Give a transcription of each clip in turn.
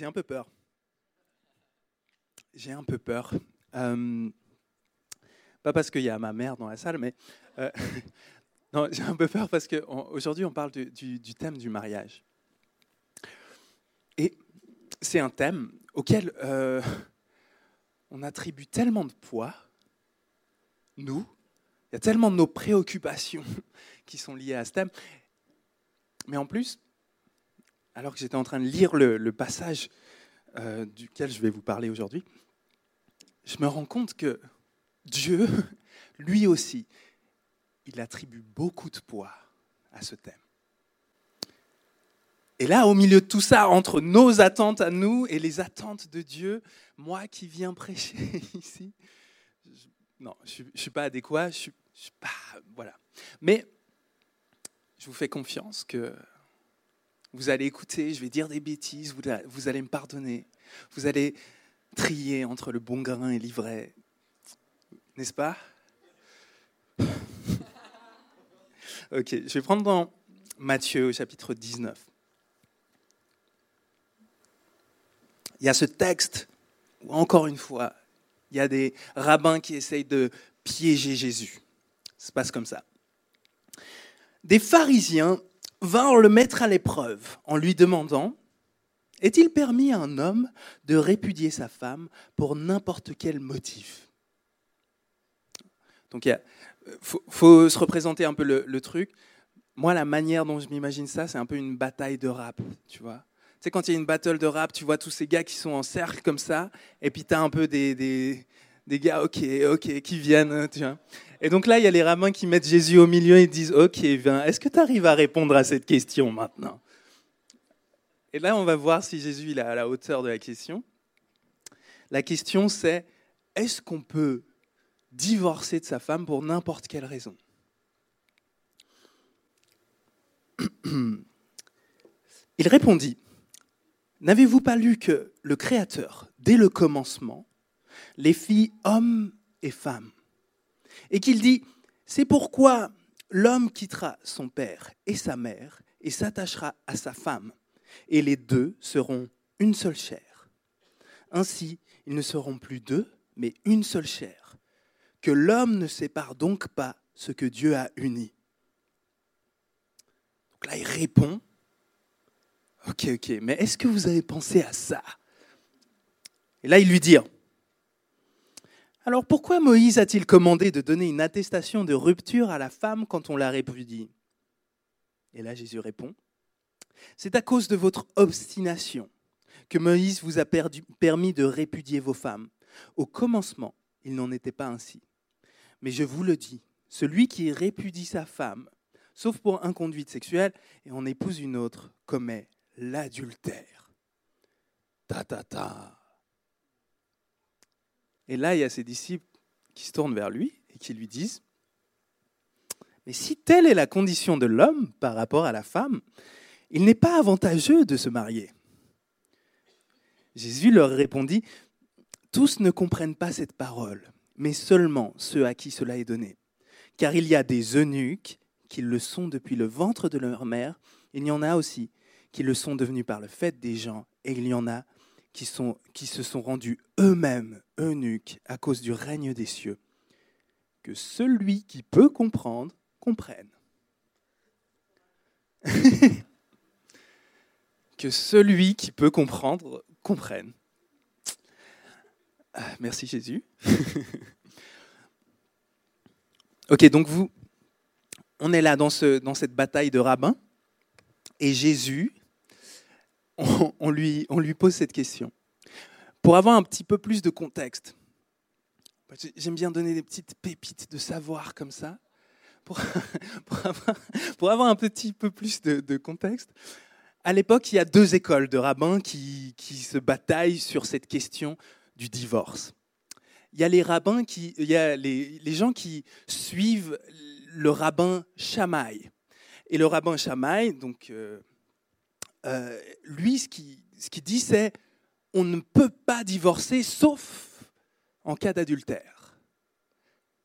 J'ai un peu peur. J'ai un peu peur. Euh, pas parce qu'il y a ma mère dans la salle, mais euh, j'ai un peu peur parce qu'aujourd'hui on, parle du, thème du mariage. Et c'est un thème auquel euh, on attribue tellement de poids, nous, il y a tellement de nos préoccupations qui sont liées à ce thème. Mais en plus, alors que j'étais en train de lire le, passage euh, duquel je vais vous parler aujourd'hui, je me rends compte que Dieu, lui aussi, il attribue beaucoup de poids à ce thème. Et là, au milieu de tout ça, entre nos attentes à nous et les attentes de Dieu, moi qui viens prêcher ici, non, je ne suis pas adéquat, je suis, suis pas. Voilà. Mais je vous fais confiance que vous allez écouter, je vais dire des bêtises, vous, allez me pardonner, vous allez trier entre le bon grain et l'ivraie, n'est-ce pas? Ok, je vais prendre dans Matthieu au chapitre 19. Il y a ce texte où, encore une fois, il y a des rabbins qui essayent de piéger Jésus. Ça se passe comme ça. Des pharisiens vinrent le mettre à l'épreuve en lui demandant Est-il permis à un homme de répudier sa femme pour n'importe quel motif? Donc il faut, se représenter un peu le, truc. Moi, la manière dont je m'imagine ça, c'est un peu une bataille de rap, tu vois. Tu sais, quand il y a une battle de rap, tu vois tous ces gars qui sont en cercle comme ça, et puis tu as un peu des, des, des, gars, ok, ok, qui viennent, tu vois. Et donc là, il y a les rabbins qui mettent Jésus au milieu et disent, OK, est-ce que tu arrives à répondre à cette question maintenant? Et là, on va voir si Jésus est à la hauteur de la question. La question, c'est, est-ce qu'on peut divorcer de sa femme pour n'importe quelle raison? Il répondit, N'avez-vous pas lu que le Créateur, dès le commencement, les fit hommes et femmes et qu'il dit, c'est pourquoi l'homme quittera son père et sa mère et s'attachera à sa femme, et les deux seront une seule chair. Ainsi, ils ne seront plus deux, mais une seule chair. Que l'homme ne sépare donc pas ce que Dieu a uni. Donc là, il répond, ok, ok, mais est-ce que vous avez pensé à ça? Et là, il lui dit, alors pourquoi Moïse a-t-il commandé de donner une attestation de rupture à la femme quand on la répudie? Et là Jésus répond, C'est à cause de votre obstination que Moïse vous a permis de répudier vos femmes. Au commencement, il n'en était pas ainsi. Mais je vous le dis, celui qui répudie sa femme, sauf pour inconduite sexuelle, et en épouse une autre, commet l'adultère. Ta ta ta. Et là, il y a ses disciples qui se tournent vers lui et qui lui disent, mais si telle est la condition de l'homme par rapport à la femme, il n'est pas avantageux de se marier. Jésus leur répondit, tous ne comprennent pas cette parole, mais seulement ceux à qui cela est donné. Car il y a des eunuques qui le sont depuis le ventre de leur mère, il y en a aussi qui le sont devenus par le fait des gens, et il y en a qui, sont, qui se sont rendus eux-mêmes eunuques à cause du règne des cieux. Que celui qui peut comprendre, comprenne. que celui qui peut comprendre, comprenne. Ah, merci Jésus. ok, donc vous, on est là dans, ce, dans cette bataille de rabbins, et Jésus on, lui, on lui pose cette question. Pour avoir un petit peu plus de contexte, j'aime bien donner des petites pépites de savoir comme ça, pour, avoir, un petit peu plus de, contexte. À l'époque, il y a deux écoles de rabbins qui, se bataillent sur cette question du divorce. Il y a les rabbins qui, il y a les, gens qui suivent le rabbin Shammai. Et le rabbin Shammai, donc euh, euh, lui, ce qu'il qui dit, c'est on ne peut pas divorcer sauf en cas d'adultère.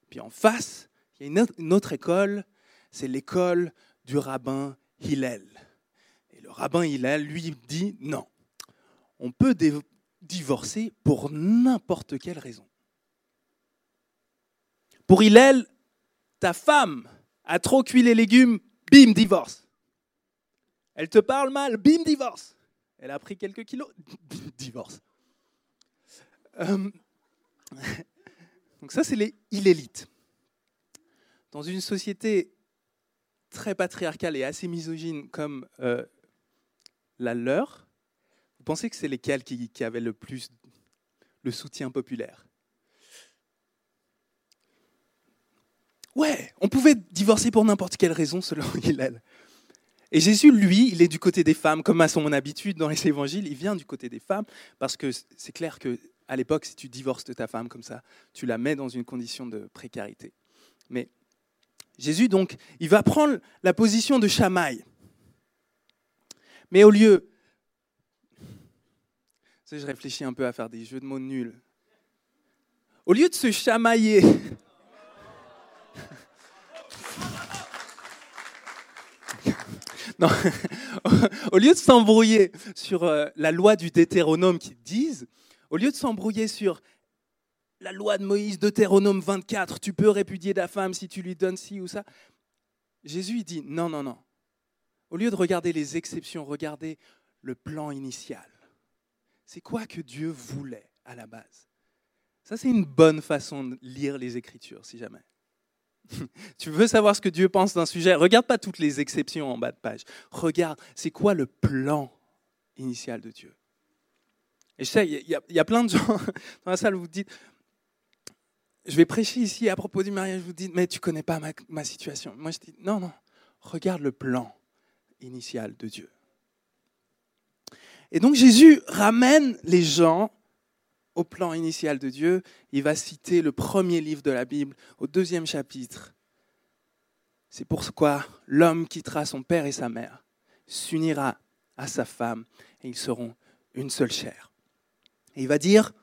Puis en face, il y a une autre, école, c'est l'école du rabbin Hillel. Et le rabbin Hillel, lui, dit non, on peut divorcer pour n'importe quelle raison. Pour Hillel, ta femme a trop cuit les légumes, bim, divorce. Elle te parle mal, bim, divorce. Elle a pris quelques kilos, divorce. Euh, donc ça, c'est les illélites. Dans une société très patriarcale et assez misogyne comme euh, la leur, vous pensez que c'est lesquels qui, qui avaient le plus le soutien populaire? Ouais, on pouvait divorcer pour n'importe quelle raison selon Hillel. Et Jésus, lui, il est du côté des femmes, comme à son habitude dans les évangiles, il vient du côté des femmes, parce que c'est clair que à l'époque, si tu divorces de ta femme comme ça, tu la mets dans une condition de précarité. Mais Jésus, donc, il va prendre la position de chamaille. Mais au lieu... je réfléchis un peu à faire des jeux de mots nuls. Au lieu de se chamailler non. au lieu de s'embrouiller sur euh, la loi du Deutéronome qui disent, au lieu de s'embrouiller sur la loi de Moïse, Deutéronome 24, tu peux répudier ta femme si tu lui donnes ci ou ça, Jésus dit non, non, non. Au lieu de regarder les exceptions, regardez le plan initial. C'est quoi que Dieu voulait à la base? Ça, c'est une bonne façon de lire les Écritures, si jamais. tu veux savoir ce que Dieu pense d'un sujet, regarde pas toutes les exceptions en bas de page. Regarde, c'est quoi le plan initial de Dieu? Et je sais, il y, a plein de gens dans la salle, vous dites, je vais prêcher ici à propos du mariage, vous dites, mais tu connais pas ma, ma situation. Moi, je dis, non, non, regarde le plan initial de Dieu. Et donc Jésus ramène les gens au plan initial de Dieu, il va citer le premier livre de la Bible au deuxième chapitre. C'est pourquoi l'homme quittera son père et sa mère, s'unira à sa femme, et ils seront une seule chair. Et il va dire,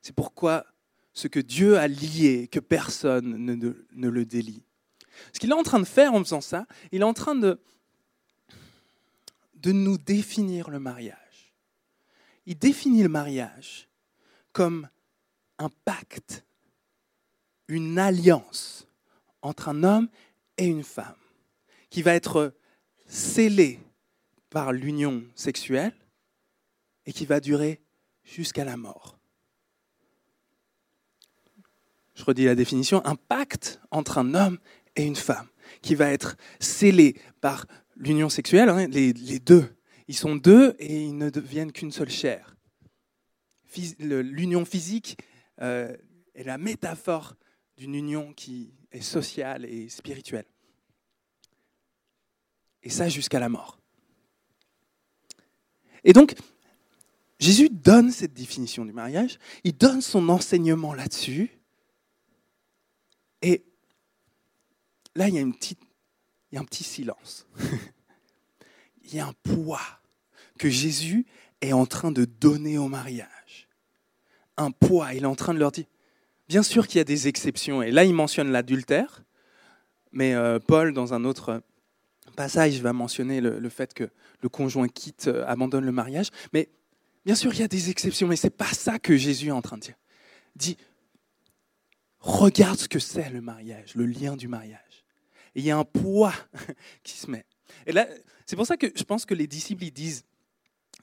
c'est pourquoi ce que Dieu a lié, que personne ne, ne le délie. Ce qu'il est en train de faire en faisant ça, il est en train de, de nous définir le mariage il définit le mariage comme un pacte, une alliance entre un homme et une femme, qui va être scellée par l'union sexuelle et qui va durer jusqu'à la mort. Je redis la définition, un pacte entre un homme et une femme, qui va être scellé par l'union sexuelle, hein, les, les deux ils sont deux et ils ne deviennent qu'une seule chair. L'union physique euh, est la métaphore d'une union qui est sociale et spirituelle. Et ça jusqu'à la mort. Et donc, Jésus donne cette définition du mariage, il donne son enseignement là-dessus. Et là, il y a, une petite, il y a un petit silence. il y a un poids que Jésus est en train de donner au mariage. Un poids, il est en train de leur dire. Bien sûr qu'il y a des exceptions, et là il mentionne l'adultère, mais euh, Paul, dans un autre passage, va mentionner le, fait que le conjoint quitte, euh, abandonne le mariage. Mais bien sûr, il y a des exceptions, mais ce n'est pas ça que Jésus est en train de dire. Il dit, regarde ce que c'est le mariage, le lien du mariage. Il y a un poids qui se met. Et là, c'est pour ça que je pense que les disciples, ils disent,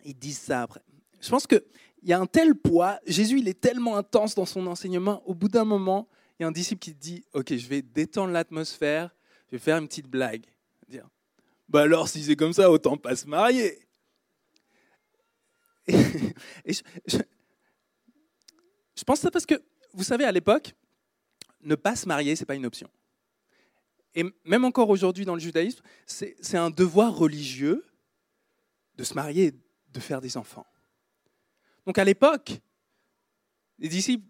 ils disent ça après. Je pense qu'il y a un tel poids, Jésus, il est tellement intense dans son enseignement, au bout d'un moment, il y a un disciple qui dit, OK, je vais détendre l'atmosphère, je vais faire une petite blague. Dire, bah alors, si c'est comme ça, autant pas se marier. Et, je, je pense ça parce que, vous savez, à l'époque, ne pas se marier, ce n'est pas une option. Et même encore aujourd'hui dans le judaïsme, c'est un devoir religieux de se marier de faire des enfants. Donc à l'époque, les disciples,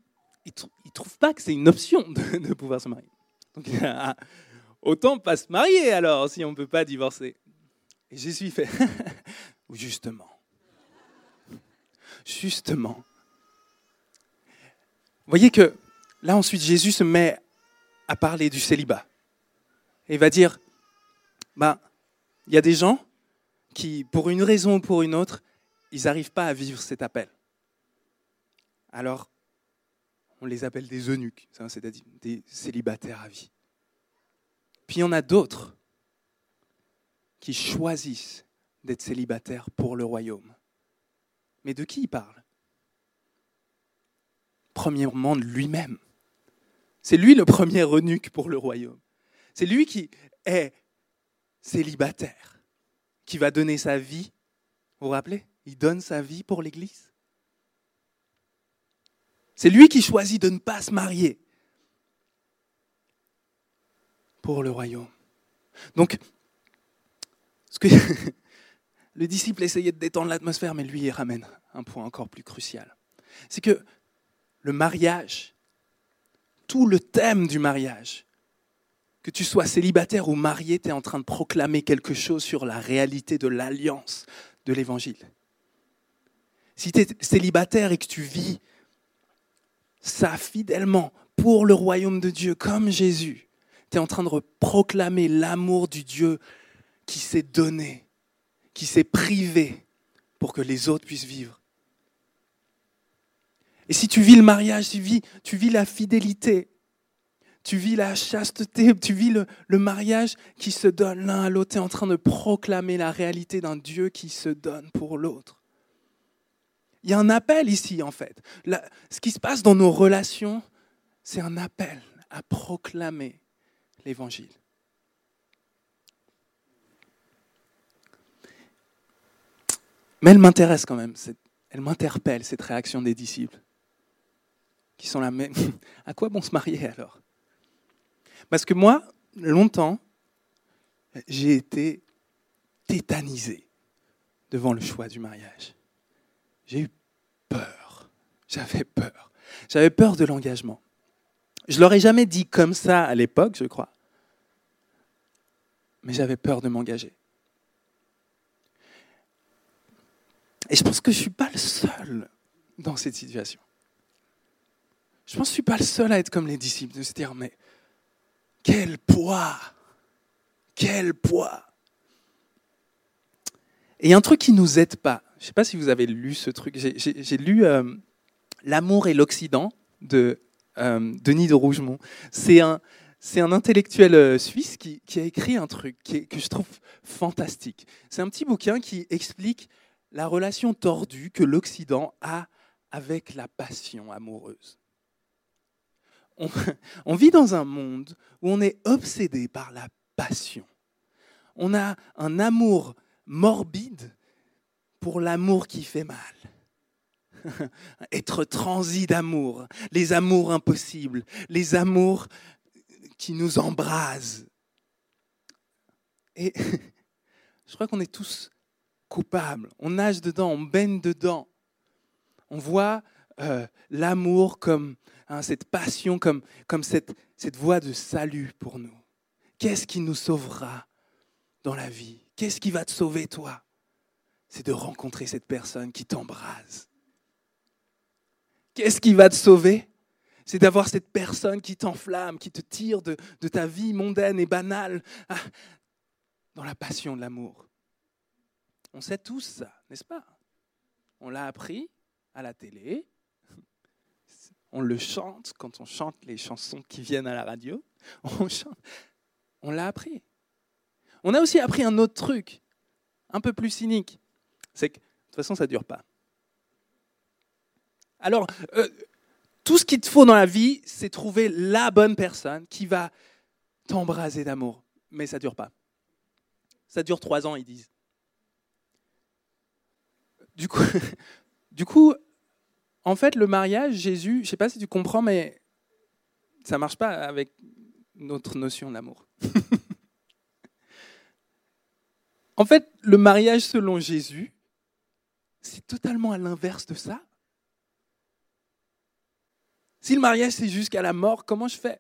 ils ne trouvent pas que c'est une option de, pouvoir se marier. Donc autant pas se marier alors si on ne peut pas divorcer. Et Jésus fait, justement, justement. Vous voyez que là ensuite Jésus se met à parler du célibat. Et il va dire, bah, il y a des gens qui, pour une raison ou pour une autre, ils n'arrivent pas à vivre cet appel. Alors, on les appelle des eunuques, c'est-à-dire des célibataires à vie. Puis il y en a d'autres qui choisissent d'être célibataires pour le royaume. Mais de qui il parle? Premièrement de lui-même. C'est lui le premier eunuque pour le royaume. C'est lui qui est célibataire, qui va donner sa vie. Vous vous rappelez? Il donne sa vie pour l'Église. C'est lui qui choisit de ne pas se marier pour le royaume. Donc, le disciple essayait de détendre l'atmosphère, mais lui, il ramène un point encore plus crucial. C'est que le mariage, tout le thème du mariage, que tu sois célibataire ou marié, tu es en train de proclamer quelque chose sur la réalité de l'alliance de l'Évangile. Si tu es célibataire et que tu vis ça fidèlement pour le royaume de Dieu, comme Jésus, tu es en train de proclamer l'amour du Dieu qui s'est donné, qui s'est privé pour que les autres puissent vivre. Et si tu vis le mariage, tu vis, tu vis la fidélité, tu vis la chasteté, tu vis le, mariage qui se donne l'un à l'autre, tu es en train de proclamer la réalité d'un Dieu qui se donne pour l'autre. Il y a un appel ici, en fait. ce qui se passe dans nos relations, c'est un appel à proclamer l'évangile. Mais elle m'intéresse quand même, elle m'interpelle, cette réaction des disciples, qui sont là, mais à quoi bon se marier alors? Parce que moi, longtemps, j'ai été tétanisé devant le choix du mariage. J'ai eu peur, j'avais peur, j'avais peur de l'engagement. Je leur ai jamais dit comme ça à l'époque, je crois. Mais j'avais peur de m'engager. Et je pense que je ne suis pas le seul dans cette situation. Je pense que je ne suis pas le seul à être comme les disciples, de se dire, mais quel poids Quel poids Et un truc qui ne nous aide pas. Je ne sais pas si vous avez lu ce truc. J'ai lu euh, L'amour et l'Occident de euh, Denis de Rougemont. C'est un, un intellectuel euh, suisse qui, a écrit un truc que je trouve fantastique. C'est un petit bouquin qui explique la relation tordue que l'Occident a avec la passion amoureuse. On, vit dans un monde où on est obsédé par la passion. On a un amour morbide pour l'amour qui fait mal. être transi d'amour, les amours impossibles, les amours qui nous embrasent. Et je crois qu'on est tous coupables. On nage dedans, on baigne dedans. On voit euh, l'amour comme hein, cette passion, comme, comme cette, cette voie de salut pour nous. Qu'est-ce qui nous sauvera dans la vie? Qu'est-ce qui va te sauver, toi? C'est de rencontrer cette personne qui t'embrase, Qu'est-ce qui va te sauver? C'est d'avoir cette personne qui t'enflamme, qui te tire de, ta vie mondaine et banale ah, dans la passion de l'amour. On sait tous ça, n'est-ce pas? On l'a appris à la télé, on le chante quand on chante les chansons qui viennent à la radio. On, l'a appris. On a aussi appris un autre truc, un peu plus cynique. C'est que de toute façon, ça ne dure pas. Alors, euh, tout ce qu'il te faut dans la vie, c'est trouver la bonne personne qui va t'embraser d'amour. Mais ça ne dure pas. Ça dure trois ans, ils disent. Du coup, du coup, en fait, le mariage, Jésus, je sais pas si tu comprends, mais ça marche pas avec notre notion d'amour. en fait, le mariage selon Jésus, c'est totalement à l'inverse de ça. Si le mariage c'est jusqu'à la mort, comment je fais?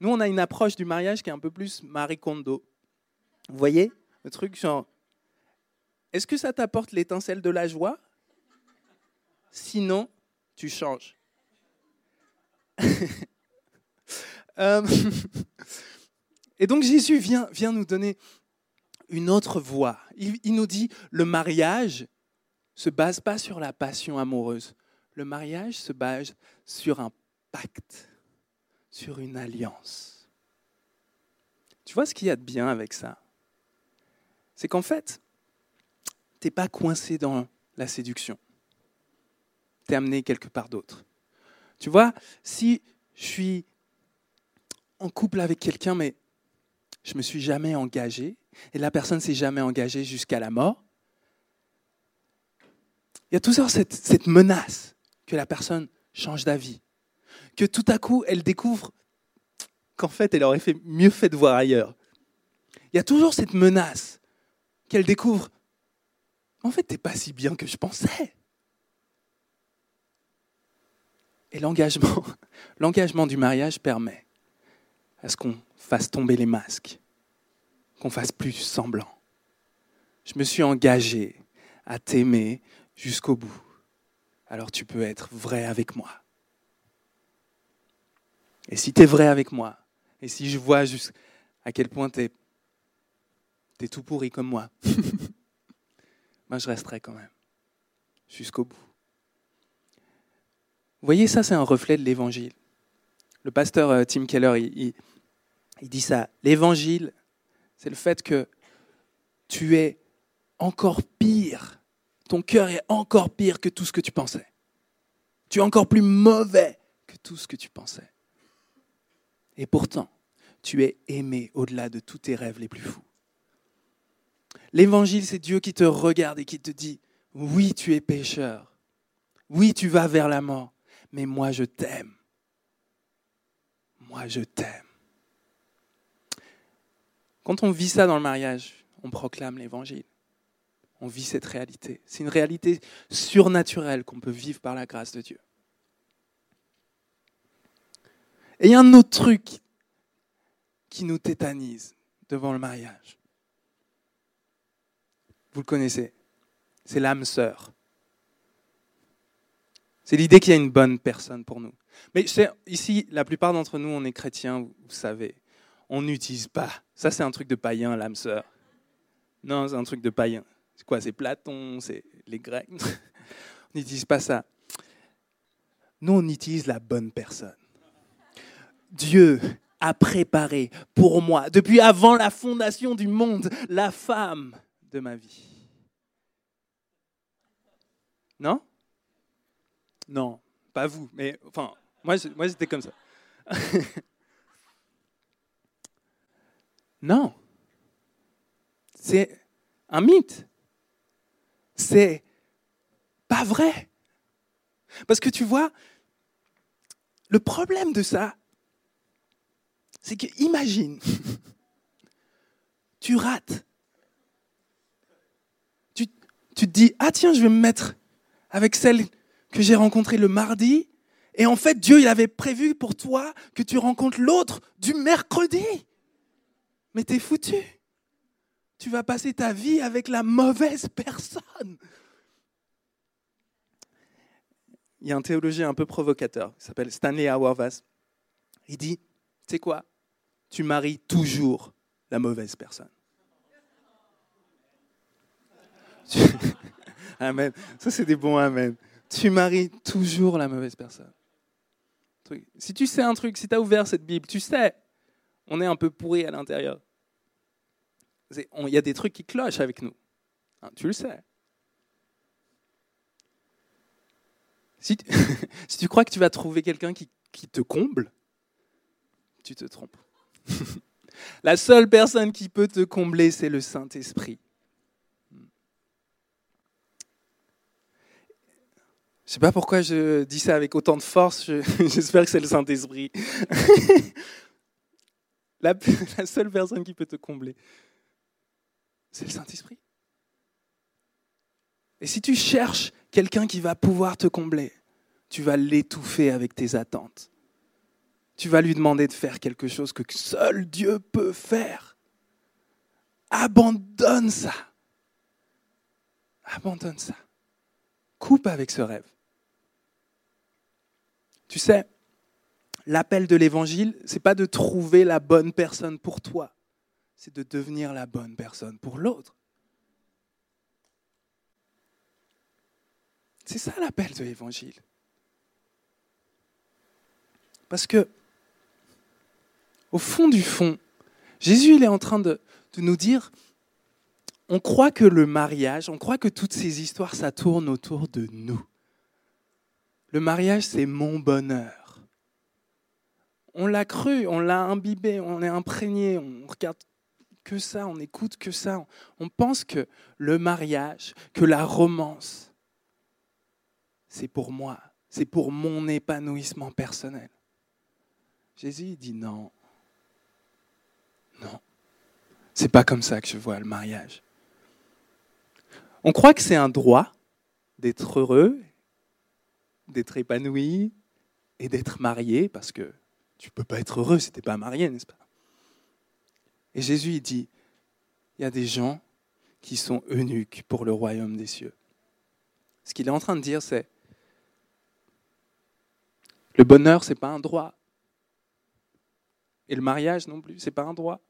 Nous, on a une approche du mariage qui est un peu plus Marie Kondo. Vous voyez Le truc genre, est-ce que ça t'apporte l'étincelle de la joie? Sinon, tu changes. Euh, et donc Jésus vient, vient nous donner une autre voie. Il, nous dit, le mariage, se base pas sur la passion amoureuse. Le mariage se base sur un pacte, sur une alliance. Tu vois ce qu'il y a de bien avec ça? C'est qu'en fait, tu n'es pas coincé dans la séduction. Amené quelque part d'autre. Tu vois, si je suis en couple avec quelqu'un, mais je ne me suis jamais engagé, et la personne ne s'est jamais engagée jusqu'à la mort, il y a toujours cette, cette menace que la personne change d'avis, que tout à coup elle découvre qu'en fait elle aurait fait mieux fait de voir ailleurs. Il y a toujours cette menace qu'elle découvre, en fait t'es pas si bien que je pensais. Et l'engagement, l'engagement du mariage permet à ce qu'on fasse tomber les masques, qu'on fasse plus semblant. Je me suis engagé à t'aimer jusqu'au bout. Alors tu peux être vrai avec moi. Et si tu es vrai avec moi, et si je vois juste à quel point tu es, es, tout pourri comme moi, moi je resterai quand même jusqu'au bout. Vous voyez, ça c'est un reflet de l'évangile. Le pasteur euh, Tim Keller, il, il dit ça. L'évangile, c'est le fait que tu es encore pire. Ton cœur est encore pire que tout ce que tu pensais. Tu es encore plus mauvais que tout ce que tu pensais. Et pourtant, tu es aimé au-delà de tous tes rêves les plus fous. L'évangile, c'est Dieu qui te regarde et qui te dit, oui, tu es pécheur. Oui, tu vas vers la mort. Mais moi, je t'aime. Moi, je t'aime. Quand on vit ça dans le mariage, on proclame l'évangile. On vit cette réalité. C'est une réalité surnaturelle qu'on peut vivre par la grâce de Dieu. Et il y a un autre truc qui nous tétanise devant le mariage. Vous le connaissez. C'est l'âme sœur. C'est l'idée qu'il y a une bonne personne pour nous. Mais ici, la plupart d'entre nous, on est chrétiens, vous savez on n'utilise pas. Ça, c'est un truc de païen, l'âme sœur. Non, c'est un truc de païen. C'est quoi C'est Platon, c'est les Grecs? on n'utilise pas ça. Nous, on utilise la bonne personne. Dieu a préparé pour moi, depuis avant la fondation du monde, la femme de ma vie. Non? Non, pas vous, mais enfin, moi, moi j'étais comme ça. Non. C'est un mythe. C'est pas vrai. Parce que tu vois, le problème de ça, c'est que imagine, tu rates. Tu, tu, te dis, ah tiens, je vais me mettre avec celle que j'ai rencontrée le mardi. Et en fait, Dieu, il avait prévu pour toi que tu rencontres l'autre du mercredi mais t'es foutu. Tu vas passer ta vie avec la mauvaise personne. Il y a un théologien un peu provocateur, il s'appelle Stanley Auerbach. Il dit, tu sais quoi? Tu maries toujours la mauvaise personne. Amen. Ça, c'est des bons amen. Tu maries toujours la mauvaise personne. Si tu sais un truc, si tu as ouvert cette Bible, tu sais on est un peu pourri à l'intérieur. Il y a des trucs qui clochent avec nous. Hein, tu le sais. Si tu, si tu, crois que tu vas trouver quelqu'un qui, qui te comble, tu te trompes. La seule personne qui peut te combler, c'est le Saint-Esprit. Je ne sais pas pourquoi je dis ça avec autant de force, j'espère que c'est le Saint-Esprit. La, seule personne qui peut te combler, c'est le Saint-Esprit. Et si tu cherches quelqu'un qui va pouvoir te combler, tu vas l'étouffer avec tes attentes. Tu vas lui demander de faire quelque chose que seul Dieu peut faire. Abandonne ça. Abandonne ça. Coupe avec ce rêve. Tu sais, l'appel de l'évangile, c'est pas de trouver la bonne personne pour toi, c'est de devenir la bonne personne pour l'autre. C'est ça l'appel de l'évangile. Parce que, au fond du fond, Jésus il est en train de, de nous dire, on croit que le mariage, on croit que toutes ces histoires, ça tourne autour de nous. Le mariage, c'est mon bonheur. On l'a cru, on l'a imbibé, on est imprégné, on regarde que ça, on écoute que ça. On pense que le mariage, que la romance, c'est pour moi, c'est pour mon épanouissement personnel. Jésus dit non. Non. C'est pas comme ça que je vois le mariage. On croit que c'est un droit d'être heureux, d'être épanoui et d'être marié parce que tu peux pas être heureux si tu n'es pas marié, n'est-ce pas? Et Jésus il dit il y a des gens qui sont eunuques pour le royaume des cieux. Ce qu'il est en train de dire c'est le bonheur c'est pas un droit. Et le mariage non plus, c'est pas un droit.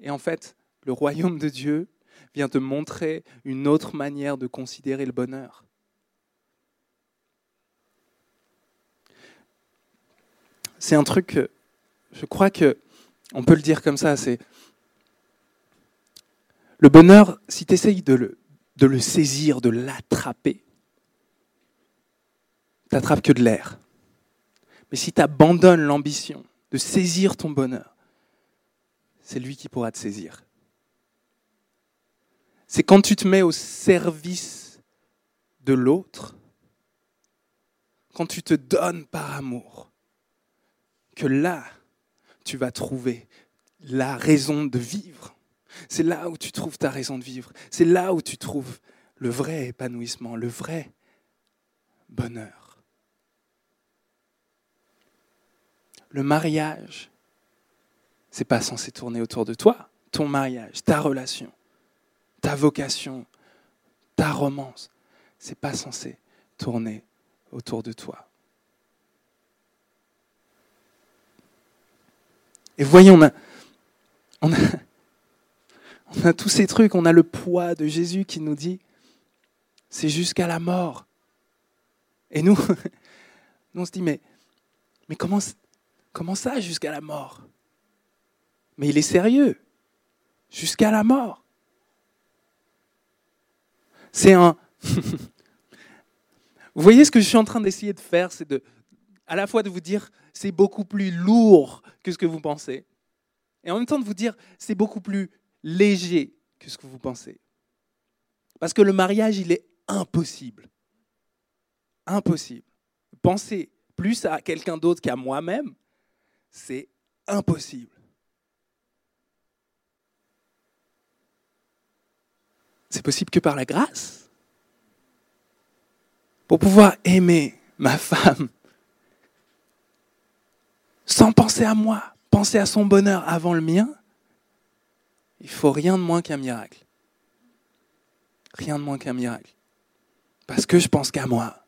Et en fait, le royaume de Dieu vient te montrer une autre manière de considérer le bonheur. C'est un truc je crois que on peut le dire comme ça, c'est le bonheur, si tu essayes de le, de le saisir, de l'attraper, tu n'attrapes que de l'air. Mais si tu abandonnes l'ambition de saisir ton bonheur, c'est lui qui pourra te saisir. C'est quand tu te mets au service de l'autre, quand tu te donnes par amour, que là, tu vas trouver la raison de vivre. C'est là où tu trouves ta raison de vivre. C'est là où tu trouves le vrai épanouissement, le vrai bonheur. Le mariage, c'est pas censé tourner autour de toi, ton mariage, ta relation, ta vocation, ta romance, c'est pas censé tourner autour de toi. Et voyons, on a, on a, tous ces trucs, on a le poids de Jésus qui nous dit, c'est jusqu'à la mort. Et nous, nous on se dit, mais, mais comment, comment ça jusqu'à la mort? Mais il est sérieux, jusqu'à la mort. C'est un... vous voyez ce que je suis en train d'essayer de faire, c'est de, à la fois de vous dire, c'est beaucoup plus lourd que ce que vous pensez. Et en même temps de vous dire, c'est beaucoup plus léger que ce que vous pensez. Parce que le mariage, il est impossible. Impossible. Penser plus à quelqu'un d'autre qu'à moi-même, c'est impossible. C'est possible que par la grâce. Pour pouvoir aimer ma femme sans penser à moi, penser à son bonheur avant le mien, il faut rien de moins qu'un miracle. Rien de moins qu'un miracle. Parce que je pense qu'à moi.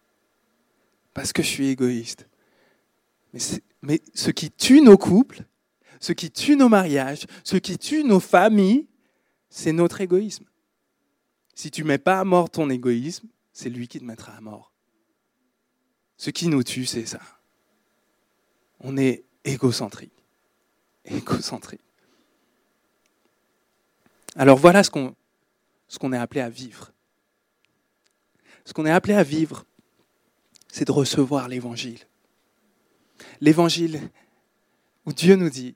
Parce que je suis égoïste. Mais, ce qui tue nos couples, ce qui tue nos mariages, ce qui tue nos familles, c'est notre égoïsme. Si tu ne mets pas à mort ton égoïsme, c'est lui qui te mettra à mort. Ce qui nous tue, c'est ça. On est égocentrique. Égocentrique. Alors voilà ce qu'on est appelé à vivre. Ce qu'on est appelé à vivre, c'est de recevoir l'évangile. L'évangile où Dieu nous dit,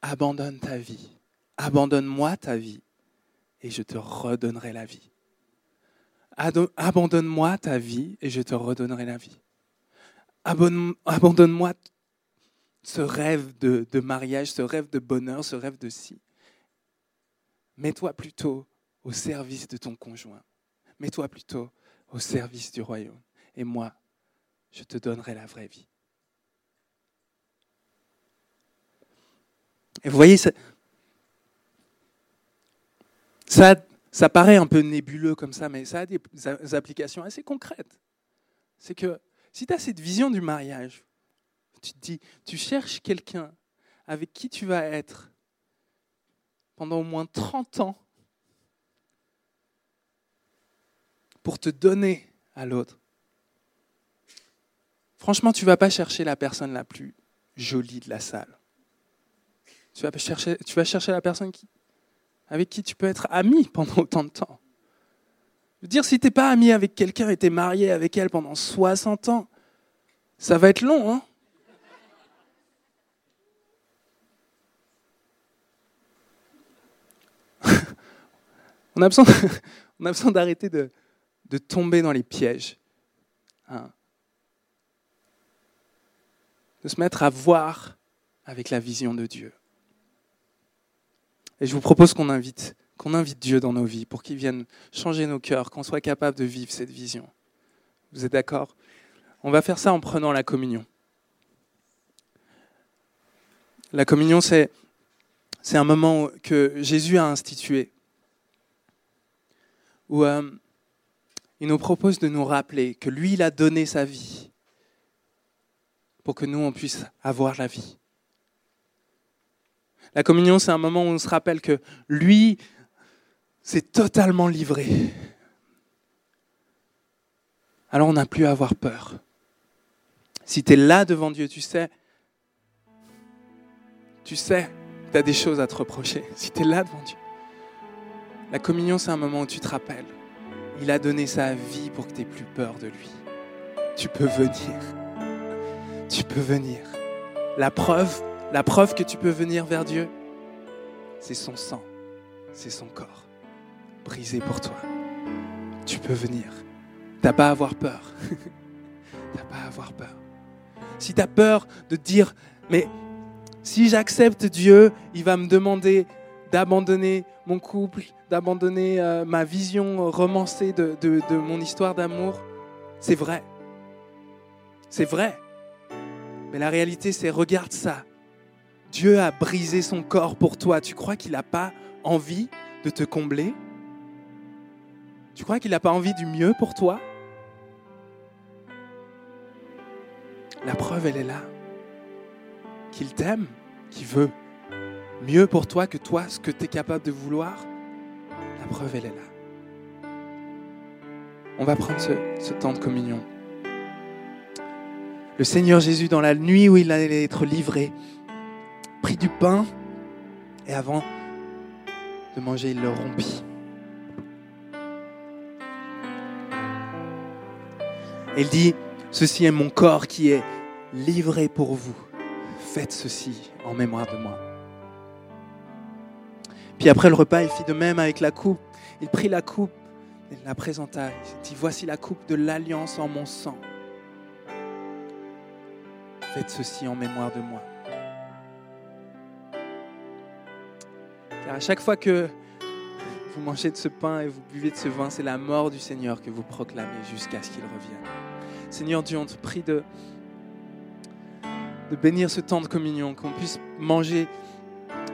abandonne ta vie, abandonne-moi ta vie, et je te redonnerai la vie. Abandonne-moi ta vie, et je te redonnerai la vie. Abandonne-moi ce rêve de, mariage, ce rêve de bonheur, ce rêve de si. Mets-toi plutôt au service de ton conjoint. Mets-toi plutôt au service du royaume. Et moi, je te donnerai la vraie vie. Et vous voyez, ça, ça, ça paraît un peu nébuleux comme ça, mais ça a des applications assez concrètes. C'est que si tu as cette vision du mariage, tu te dis, tu cherches quelqu'un avec qui tu vas être pendant au moins 30 ans. pour te donner à l'autre. Franchement, tu ne vas pas chercher la personne la plus jolie de la salle. Tu vas chercher, la personne avec qui tu peux être ami pendant autant de temps. Je veux dire, si tu n'es pas ami avec quelqu'un et tu es marié avec elle pendant 60 ans, ça va être long, hein on a besoin, d'arrêter de, de, tomber dans les pièges. Hein. de se mettre à voir avec la vision de Dieu. Et je vous propose qu'on invite, qu'on invite Dieu dans nos vies pour qu'il vienne changer nos cœurs, qu'on soit capable de vivre cette vision. Vous êtes d'accord? On va faire ça en prenant la communion. La communion, c'est un moment que Jésus a institué où euh, il nous propose de nous rappeler que lui, il a donné sa vie pour que nous, on puisse avoir la vie. La communion, c'est un moment où on se rappelle que lui s'est totalement livré. Alors on n'a plus à avoir peur. Si tu es là devant Dieu, tu sais, tu sais, tu as des choses à te reprocher. Si tu es là devant Dieu. La communion, c'est un moment où tu te rappelles. Il a donné sa vie pour que tu n'aies plus peur de lui. Tu peux venir. Tu peux venir. La preuve, la preuve que tu peux venir vers Dieu, c'est son sang, c'est son corps, brisé pour toi. Tu peux venir. T'as pas à avoir peur. T'as pas à avoir peur. Si tu as peur de dire, mais si j'accepte Dieu, il va me demander d'abandonner mon couple, d'abandonner euh, ma vision romancée de, de, de mon histoire d'amour. C'est vrai. C'est vrai. Mais la réalité, c'est regarde ça. Dieu a brisé son corps pour toi. Tu crois qu'il n'a pas envie de te combler? Tu crois qu'il n'a pas envie du mieux pour toi? La preuve, elle est là. Qu'il t'aime, qu'il veut mieux pour toi que toi, ce que tu es capable de vouloir, la preuve, elle est là. On va prendre ce, temps de communion. Le Seigneur Jésus, dans la nuit où il allait être livré, prit du pain et avant de manger, il le rompit. il dit, ceci est mon corps qui est livré pour vous. Faites ceci en mémoire de moi. Puis après le repas, il fit de même avec la coupe. Il prit la coupe, il la présenta. Il dit, voici la coupe de l'alliance en mon sang. Faites ceci en mémoire de moi. Car à chaque fois que vous mangez de ce pain et vous buvez de ce vin, c'est la mort du Seigneur que vous proclamez jusqu'à ce qu'il revienne. Seigneur Dieu, on te prie de, de bénir ce temps de communion, qu'on puisse manger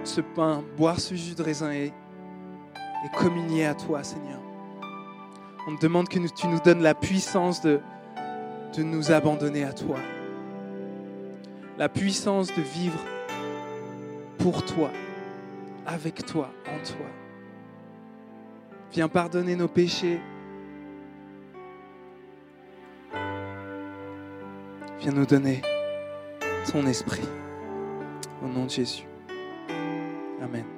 ce pain, boire ce jus de raisin et, et communier à toi, Seigneur. On te demande que tu nous donnes la puissance de, de nous abandonner à toi. La puissance de vivre pour toi, avec toi, en toi. Viens pardonner nos péchés. Viens nous donner ton esprit. Au nom de Jésus. Amen.